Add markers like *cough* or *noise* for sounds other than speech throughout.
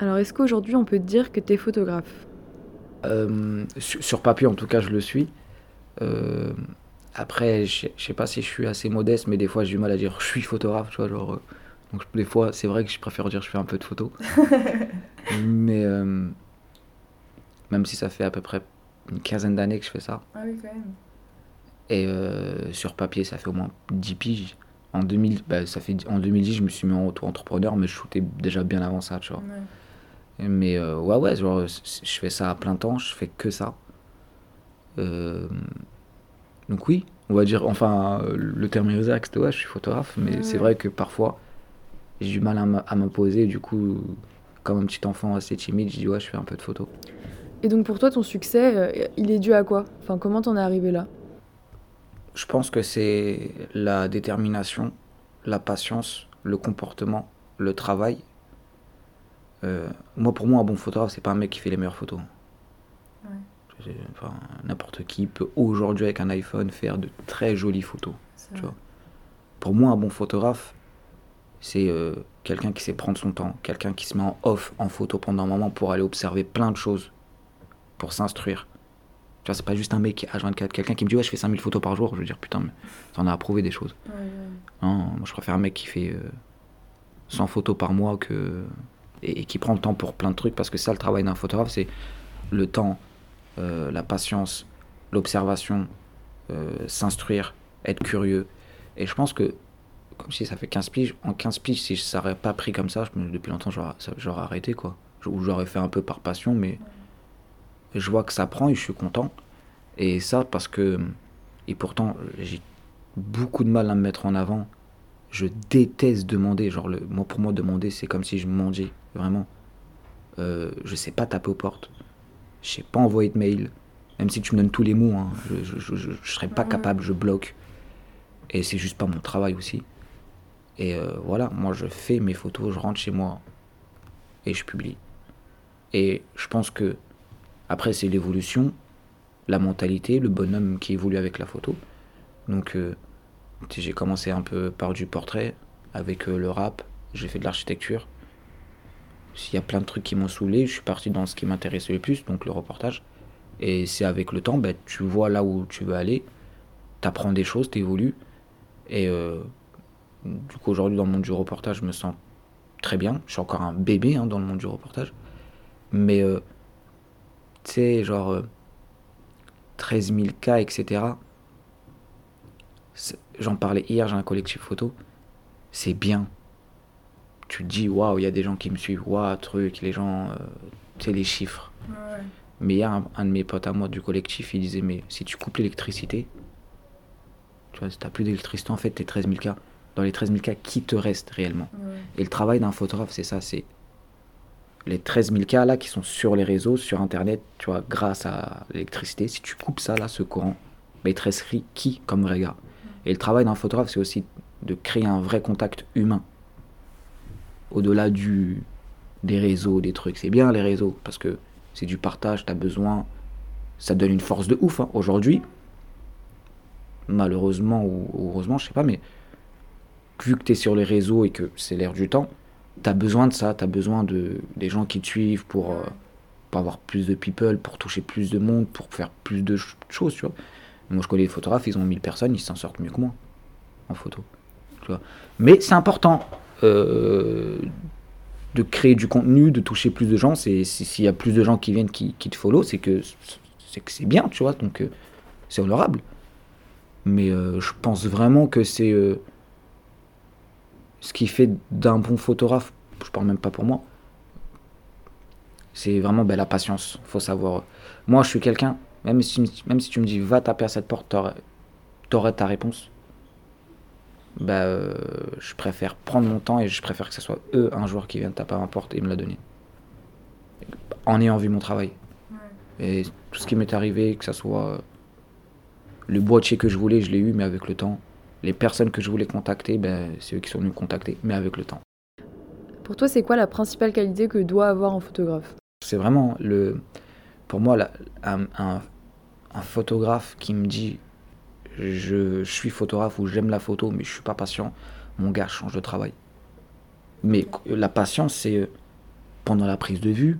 Alors, est-ce qu'aujourd'hui, on peut dire que tu es photographe? Euh, sur, sur papier, en tout cas, je le suis. Euh, après, je sais- pas si je suis assez modeste, mais des fois, j'ai du mal à dire je suis photographe, tu vois. Genre, euh, donc, des fois, c'est vrai que je préfère dire je fais un peu de photos. *laughs* mais même si ça fait à peu près une quinzaine d'années que je fais ça. Ah oui, quand même. Et sur papier, ça fait au moins 10 piges. En, 2000, bah, ça fait, en 2010, je me suis mis en auto-entrepreneur, mais je shootais déjà bien avant ça, tu vois. Mais euh, ouais, ouais, genre, je fais ça à plein temps, je fais que ça. Euh, donc oui, on va dire, enfin, le terme exact, ouais, je suis photographe, mais c'est vrai que parfois, j'ai du mal à m'imposer, du coup, comme un petit enfant assez timide, je dis ouais, je fais un peu de photo. Et donc, pour toi, ton succès, euh, il est dû à quoi? Enfin, comment t'en es arrivé là? Je pense que c'est la détermination, la patience, le comportement, le travail. Euh, moi, pour moi, un bon photographe, c'est pas un mec qui fait les meilleures photos. Ouais. C'est- enfin, N'importe qui peut aujourd'hui, avec un iPhone, faire de très jolies photos. Tu vois. Pour moi, un bon photographe, c'est euh, quelqu'un qui sait prendre son temps, quelqu'un qui se met en off en photo pendant un moment pour aller observer plein de choses, pour s'instruire. Tu vois, c'est pas juste un mec qui H24, quelqu'un qui me dit ouais, je fais 5000 photos par jour. Je veux dire, putain, mais t'en as approuvé des choses. Non, moi je préfère un mec qui fait euh, 100 photos par mois que et, qui prend le temps pour plein de trucs parce que ça, le travail d'un photographe, c'est le temps, euh, la patience, l'observation, euh, s'instruire, être curieux. Et je pense que, comme si ça fait 15 piges, en 15 piges, si ça n'aurait pas pris comme ça, je, depuis longtemps, j'aurais arrêté, quoi. Ou j'aurais fait un peu par passion, mais je vois que ça prend et je suis content. Et ça, parce que, et pourtant, j'ai beaucoup de mal à me mettre en avant. Je déteste demander. Genre, le, moi, pour moi, demander, c'est comme si je mendiais. Vraiment. Euh, je sais pas taper aux portes. Je sais pas envoyer de mail. Même si tu me donnes tous les mots, hein, je, je, je, je- je serais pas capable, je bloque. Et c'est juste pas mon travail aussi. Et euh, voilà, moi, je fais mes photos, je rentre chez moi et je publie. Et je pense que, après, c'est l'évolution, la mentalité, le bonhomme qui évolue avec la photo. Donc, euh, j'ai commencé un peu par du portrait, avec euh, le rap, j'ai fait de l'architecture. S'il y a plein de trucs qui m'ont saoulé, je suis parti dans ce qui m'intéressait le plus, donc le reportage. Et c'est avec le temps, ben, tu vois là où tu veux aller, tu apprends des choses, tu évolues. Et euh, du coup, aujourd'hui, dans le monde du reportage, je me sens très bien. Je suis encore un bébé hein, dans le monde du reportage. Mais, euh, tu sais, genre euh, 13 000 cas, etc. J'en parlais hier, j'ai un collectif photo. C'est bien. Tu te dis, waouh, il y a des gens qui me suivent, waouh, truc, les gens, euh, tu sais, les chiffres. Mais hier, un, un de mes potes à moi du collectif, il disait, mais si tu coupes l'électricité, tu vois, si t'as plus d'électricité, en fait, t'es 13 000 cas. Dans les 13 000 cas, qui te reste réellement? Et le travail d'un photographe, c'est ça, c'est les 13 000 cas là qui sont sur les réseaux, sur Internet, tu vois, grâce à l'électricité. Si tu coupes ça là, ce courant, bah, il te qui comme vrai gars? Et le travail d'un photographe, c'est aussi de créer un vrai contact humain. Au-delà du des réseaux, des trucs. C'est bien les réseaux, parce que c'est du partage, t'as besoin. Ça donne une force de ouf. hein. Aujourd'hui, malheureusement ou heureusement, je sais pas, mais vu que tu es sur les réseaux et que c'est l'air du temps, tu as besoin de ça, tu as besoin de, des gens qui te suivent pour, euh, avoir plus de people, pour toucher plus de monde, pour faire plus de ch- choses, tu vois. Moi, je connais des photographes, ils ont 1000 personnes, ils s'en sortent mieux que moi en photo. Mais c'est important de créer du contenu, de toucher plus de gens. S'il y a plus de gens qui viennent, qui, te follow, c'est que c'est bien, tu vois. Donc, euh, c'est honorable. Mais euh, je pense vraiment que c'est... euh, ce qui fait d'un bon photographe, je parle même pas pour moi, c'est vraiment ben, la patience. faut savoir. Moi, je suis quelqu'un, même si, tu me dis va taper à cette porte, t'aurais ta réponse. Bah, euh, je préfère prendre mon temps et je préfère que ce soit eux un jour qui viennent taper à ma porte et me la donner. En ayant vu mon travail. Et tout ce qui m'est arrivé, que ce soit le boîtier que je voulais, je l'ai eu, mais avec le temps. Les personnes que je voulais contacter, ben, c'est eux qui sont venus me contacter, mais avec le temps. Pour toi, c'est quoi la principale qualité que doit avoir un photographe? C'est vraiment le. Pour moi, la- un, un- un photographe qui me dit je, suis photographe ou j'aime la photo, mais je suis pas patient, mon gars, change de travail. Mais la patience, c'est. euh, pendant la prise de vue,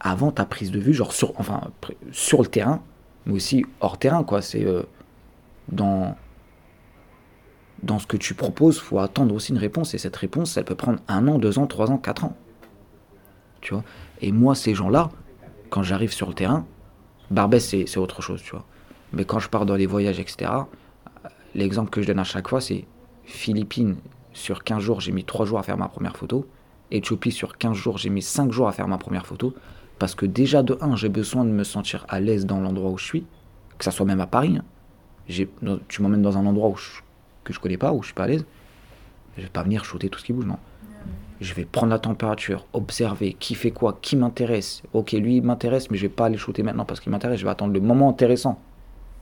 avant ta prise de vue, genre sur, enfin, sur le terrain, mais aussi hors terrain, quoi. C'est euh, dans, dans ce que tu proposes, faut attendre aussi une réponse. Et cette réponse, elle peut prendre un an, deux ans, trois ans, quatre ans. Tu vois? Et moi, ces gens-là, quand j'arrive sur le terrain, Barbès, c'est autre chose, tu vois. Mais quand je pars dans les voyages, etc., l'exemple que je donne à chaque fois, c'est Philippines, sur 15 jours, j'ai mis 3 jours à faire ma première photo. Éthiopie, sur 15 jours, j'ai mis 5 jours à faire ma première photo. Parce que déjà, de 1, j'ai besoin de me sentir à l'aise dans l'endroit où je suis, que ça soit même à Paris. Hein. Tu m'emmènes dans un endroit où je, que je connais pas, où je suis pas à l'aise. Je vais pas venir shooter tout ce qui bouge, non. Je vais prendre la température, observer qui fait quoi, qui m'intéresse. Ok, lui il m'intéresse, mais je vais pas aller shooter maintenant parce qu'il m'intéresse. Je vais attendre le moment intéressant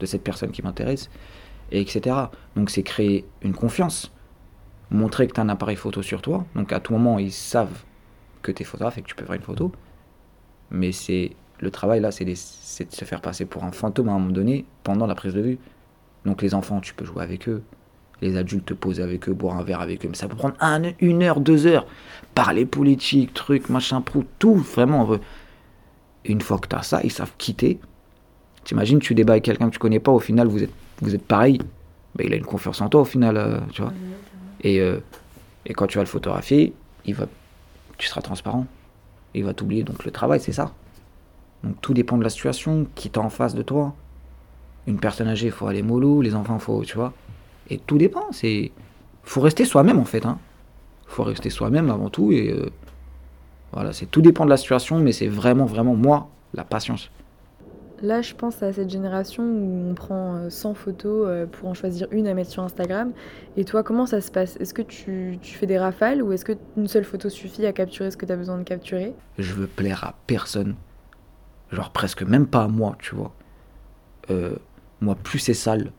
de cette personne qui m'intéresse, et etc. Donc c'est créer une confiance montrer que tu as un appareil photo sur toi. Donc à tout moment, ils savent que tu es photographe et que tu peux faire une photo. Mais c'est le travail là, c'est de se faire passer pour un fantôme à un moment donné pendant la prise de vue. Donc les enfants, tu peux jouer avec eux. Les adultes te poser avec eux, boire un verre avec eux. Mais ça peut prendre une heure, deux heures. Parler politique, truc, machin, prou, tout. Vraiment, une fois que tu as ça, ils savent quitter. T'imagines, tu débats avec quelqu'un que tu connais pas, au final, vous êtes, vous êtes pareil. Ben, il a une confiance en toi, au final, euh, tu vois. Et, euh, et quand tu vas le photographier, il va, tu seras transparent. Il va t'oublier. Donc le travail, c'est ça. Donc tout dépend de la situation, qui est en face de toi. Une personne âgée, il faut aller mollo, les enfants, faut, tu vois. Et tout dépend. C'est, faut rester soi-même en fait. Hein. Faut rester soi-même avant tout. Et euh, voilà, c'est tout dépend de la situation, mais c'est vraiment, vraiment moi, la patience. Là, je pense à cette génération où on prend 100 euh, photos euh, pour en choisir une à mettre sur Instagram. Et toi, comment ça se passe? Est-ce que tu, fais des rafales ou est-ce qu'une seule photo suffit à capturer ce que tu as besoin de capturer? Je veux plaire à personne. Genre presque même pas à moi, tu vois. Euh, moi, plus c'est sale,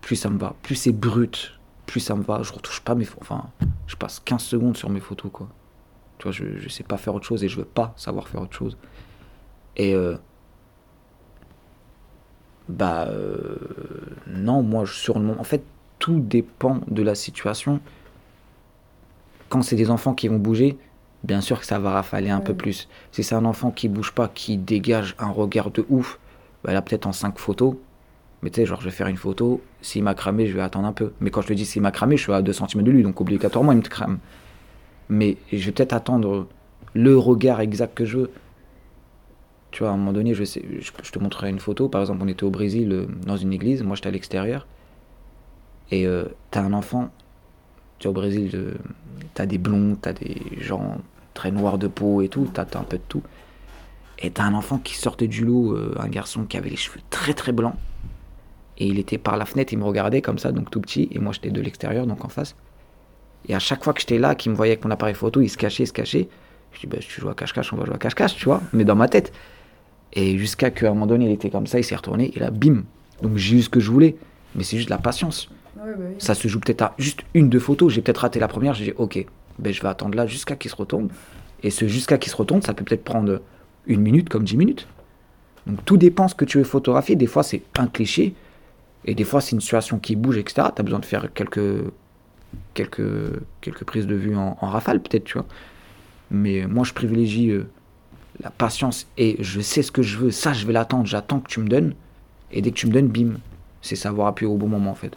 plus ça me va. Plus c'est brut, plus ça me va. Je retouche pas mes photos. Enfin, je passe 15 secondes sur mes photos, quoi. Tu vois, je, je sais pas faire autre chose et je veux pas savoir faire autre chose. Et bah euh, non, moi je sur le moment. En fait, tout dépend de la situation. Quand c'est des enfants qui vont bouger, bien sûr que ça va rafaler un peu plus. Si c'est un enfant qui bouge pas, qui dégage un regard de ouf, bah là peut-être en 5 photos. Mais tu sais, genre je vais faire une photo, s'il m'a cramé, je vais attendre un peu. Mais quand je te dis s'il m'a cramé, je suis à 2 cm de lui, donc obligatoirement il me crame. Mais je vais peut-être attendre le regard exact que je veux. Tu vois, à un moment donné, je, je, te montrerai une photo. Par exemple, on était au Brésil euh, dans une église. Moi, j'étais à l'extérieur. Et euh, t'as un enfant. Tu vois, au Brésil, euh, t'as des blonds, t'as des gens très noirs de peau et tout. T'as un peu de tout. Et t'as un enfant qui sortait du lot, un garçon qui avait les cheveux très très blancs. Et il était par la fenêtre, il me regardait comme ça, donc tout petit. Et moi, j'étais de l'extérieur, donc en face. Et à chaque fois que j'étais là, qu'il me voyait avec mon appareil photo, il se cachait, il se cachait. Je dis, bah, tu joues à cache-cache, on va jouer à cache-cache, tu vois. Mais dans ma tête. Et jusqu'à qu'à un moment donné, il était comme ça, il s'est retourné, et là, bim. Donc j'ai eu ce que je voulais. Mais c'est juste la patience. Bah ça se joue peut-être à juste une, deux photos. J'ai peut-être raté la première, j'ai dit, ok, ben, je vais attendre là jusqu'à qu'il se retourne. Et ce jusqu'à qu'il se retourne, ça peut peut-être prendre une minute comme dix minutes. Donc tout dépend ce que tu veux photographier. Des fois, c'est un cliché. Et des fois, c'est une situation qui bouge, etc. Tu as besoin de faire quelques, quelques, quelques prises de vue en, rafale, peut-être, tu vois. Mais moi, je privilégie euh, la patience et je sais ce que je veux, ça je vais l'attendre, j'attends que tu me donnes. Et dès que tu me donnes, bim, c'est savoir appuyer au bon moment en fait.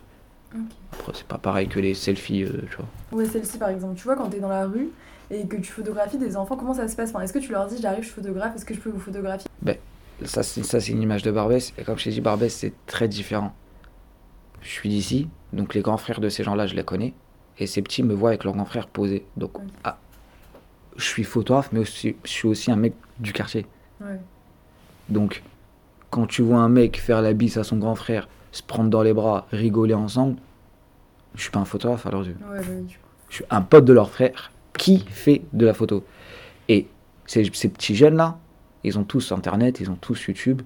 Après, c'est pas pareil que les selfies, euh, tu vois. Ouais, celle-ci par exemple, tu vois, quand t'es dans la rue et que tu photographies des enfants, comment ça se passe? Enfin, Est-ce que tu leur dis j'arrive, je photographe, est-ce que je peux vous photographier? Ben, ça c'est, ça c'est une image de Barbès, et comme je t'ai dit, Barbès c'est très différent. Je suis d'ici, donc les grands frères de ces gens-là, je les connais, et ces petits me voient avec leurs grands frères posés. Donc, ah, je suis photographe, mais aussi, je suis aussi un mec du quartier. Donc, quand tu vois un mec faire la bise à son grand frère, se prendre dans les bras, rigoler ensemble, je suis pas un photographe à leurs yeux. Bah je suis un pote de leur frère qui fait de la photo. Et ces, ces petits jeunes-là, ils ont tous Internet, ils ont tous YouTube.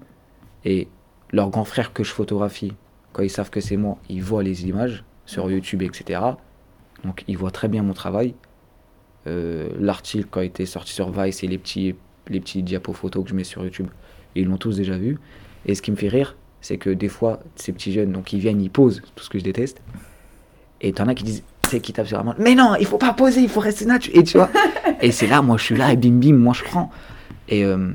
Et leur grand frère que je photographie, quand ils savent que c'est moi, ils voient les images sur YouTube, etc. Donc ils voient très bien mon travail. Euh, l'article quand il était sorti sur Vice et les petits, les petits diapos photos que je mets sur YouTube, ils l'ont tous déjà vu. Et ce qui me fait rire, c'est que des fois, ces petits jeunes, donc ils viennent, ils posent, tout ce que je déteste. Et t'en as qui disent, c'est qui tapent sur la main, mais non, il faut pas poser, il faut rester naturel. Et tu vois, *laughs* Et c'est là, moi je suis là, et bim bim, moi je prends. Et euh,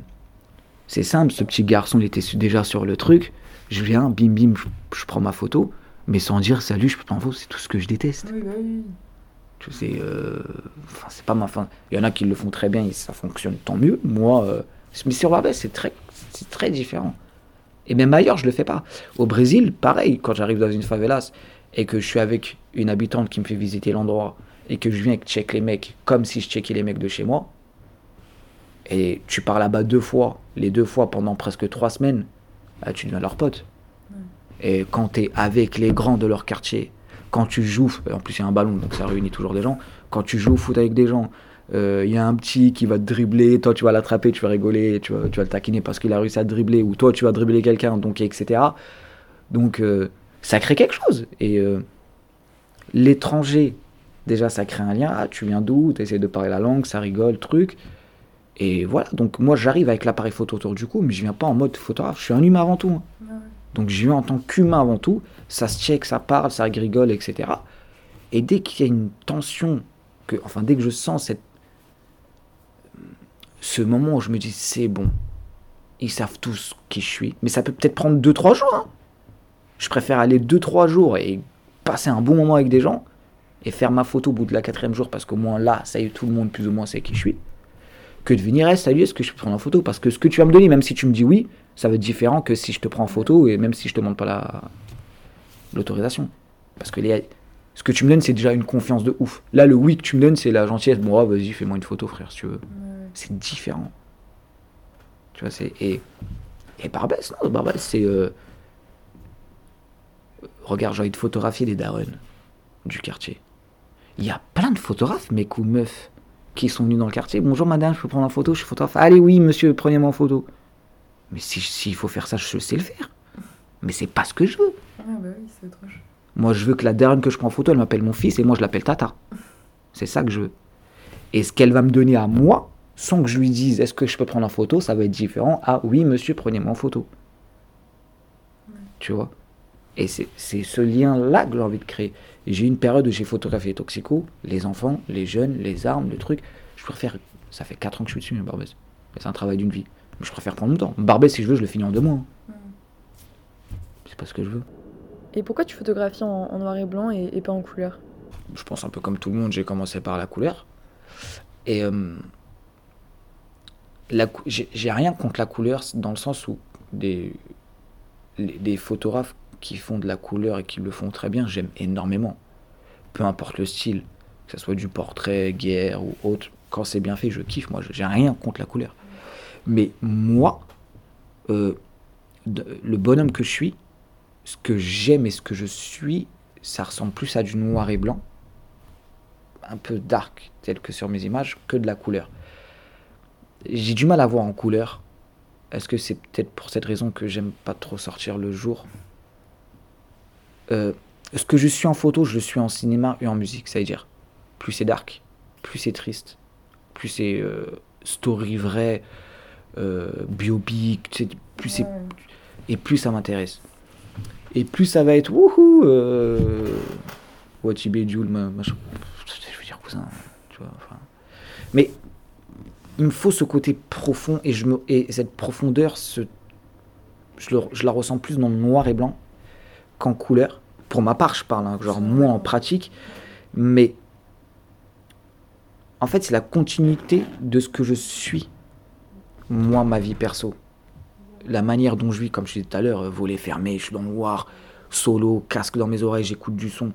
c'est simple, ce petit garçon, il était déjà sur le truc. Je viens, bim bim, je, prends ma photo, mais sans dire salut, je peux pas en photo, c'est tout ce que je déteste. Oui, bah oui. Tu sais, euh, enfin, c'est pas ma fin. Il y en a qui le font très bien et ça fonctionne tant mieux. Moi, euh, mais sur Barbès, c'est très, c'est très différent. Et même ailleurs, je le fais pas. Au Brésil, pareil, quand j'arrive dans une favelas et que je suis avec une habitante qui me fait visiter l'endroit et que je viens et que check les mecs comme si je checkais les mecs de chez moi, et tu pars là-bas deux fois, les deux fois pendant presque trois semaines, bah, tu deviens leur pote. Et quand tu es avec les grands de leur quartier, quand tu joues, en plus il y a un ballon, donc ça réunit toujours des gens, quand tu joues au foot avec des gens, euh, il y a un petit qui va te dribbler, toi tu vas l'attraper, tu vas rigoler, tu vas, tu vas le taquiner parce qu'il a réussi à te dribbler, ou toi tu vas dribbler quelqu'un, donc etc. Donc euh, ça crée quelque chose. Et euh, l'étranger, déjà ça crée un lien, ah tu viens d'où, tu essaies de parler la langue, ça rigole, truc. Et voilà, donc moi j'arrive avec l'appareil photo autour du cou, mais je viens pas en mode photographe, je suis un humain avant tout. Hein. Donc je viens en tant qu'humain avant tout, ça se check, ça parle, ça rigole, etc. Et dès qu'il y a une tension, que, enfin dès que je sens cette, ce moment où je me dis c'est bon, ils savent tous qui je suis, mais ça peut peut-être prendre 2-3 jours. Hein. Je préfère aller 2-3 jours et passer un bon moment avec des gens et faire ma photo au bout de la quatrième jour parce qu'au moins là, ça y est, tout le monde plus ou moins sait qui je suis que de venir, hey, salut, est-ce que je peux prendre en photo? Parce que ce que tu vas me donner, même si tu me dis oui, ça va être différent que si je te prends en photo et même si je te demande pas la l'autorisation. Parce que les, ce que tu me donnes, c'est déjà une confiance de ouf. Là, le oui que tu me donnes, c'est la gentillesse. Bon, vas-y, fais-moi une photo, frère, si tu veux. C'est différent. Tu vois, c'est. Et, et Barbès, non, Barbès, c'est. Euh, regarde, j'ai envie de photographier des darons du quartier. Il y a plein de photographes, mecs ou meufs, qui sont venus dans le quartier. Bonjour madame, je peux prendre en photo, je suis photographe. Allez oui monsieur, prenez-moi en photo. Mais s'il si, faut faire ça, je sais le faire. Mais c'est pas ce que je veux. Ah bah oui, c'est Moi je veux que la dernière que je prends en photo, elle m'appelle mon fils et moi je l'appelle Tata. C'est ça que je veux. Et ce qu'elle va me donner à moi, sans que je lui dise est-ce que je peux prendre en photo, ça va être différent. Ah oui monsieur, prenez-moi en photo. Tu vois? Et c'est ce lien-là que j'ai envie de créer. J'ai une période où j'ai photographié Toxico, les enfants, les jeunes, les armes, le truc. Je préfère. Ça fait 4 ans que je suis dessus, Barbès. C'est un travail d'une vie. je préfère prendre mon temps. Barbès, si je veux, je le finis en deux mois. Hein. Mm. C'est pas ce que je veux. Et pourquoi tu photographies en, noir et blanc et, pas en couleur? Je pense un peu comme tout le monde, j'ai commencé par la couleur. Et. Euh, j'ai rien contre la couleur dans le sens où des, des photographes qui font de la couleur et qui le font très bien, j'aime énormément. Peu importe le style, que ce soit du portrait, guerre ou autre, quand c'est bien fait, je kiffe. Moi, j'ai rien contre la couleur. Mais moi, euh, le bonhomme que je suis, ce que j'aime et ce que je suis, ça ressemble plus à du noir et blanc, un peu dark, tel que sur mes images, que de la couleur. J'ai du mal à voir en couleur. Est-ce que c'est peut-être pour cette raison que j'aime pas trop sortir le jour? Euh, ce que je suis en photo, je le suis en cinéma et en musique. C'est-à-dire, plus c'est dark, plus c'est triste, plus c'est euh, story vrai, euh, biopic, plus c'est et plus ça m'intéresse. Et plus ça va être wouhou, euh, Watibé machin. Je veux dire cousin, tu vois. Mais il me faut ce côté profond et je me et cette profondeur, ce, je, je la ressens plus dans le noir et blanc qu'en couleur. Pour ma part, je parle, hein, genre moi en pratique. Mais en fait, c'est la continuité de ce que je suis, moi, ma vie perso. La manière dont je vis, comme je disais tout à l'heure, volet fermé, je suis dans le noir, solo, casque dans mes oreilles, j'écoute du son.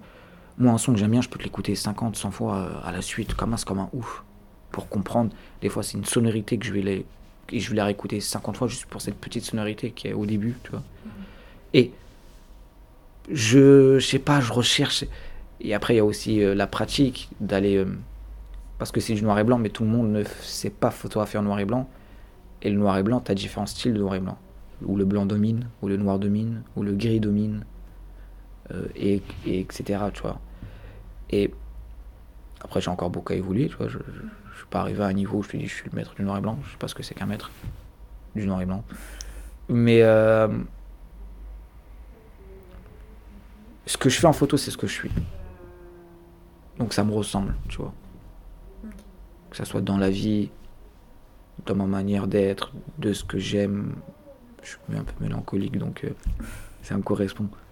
Moi, un son que j'aime bien, je peux te l'écouter 50, 100 fois euh, à la suite, comme c'est comme un ouf. Pour comprendre, des fois, c'est une sonorité que je vais, les, et je vais la réécouter 50 fois juste pour cette petite sonorité qui est au début, tu vois. Et je, sais pas, je recherche. Et après, il y a aussi euh, la pratique d'aller. Euh, parce que c'est du noir et blanc, mais tout le monde ne sait pas photographier en noir et blanc. Et le noir et blanc, tu as différents styles de noir et blanc. Où le blanc domine, où le noir domine, où le gris domine, euh, et, etc. Tu vois. Et après, j'ai encore beaucoup à évoluer. Tu vois. Je, je, suis pas arrivé à un niveau où je te dis je suis le maître du noir et blanc. Je sais pas ce que c'est qu'un maître du noir et blanc. Mais ce que je fais en photo, c'est ce que je suis. Donc ça me ressemble, tu vois. que ça soit dans la vie, dans ma manière d'être, de ce que j'aime. Je suis un peu mélancolique, donc euh, ça me correspond.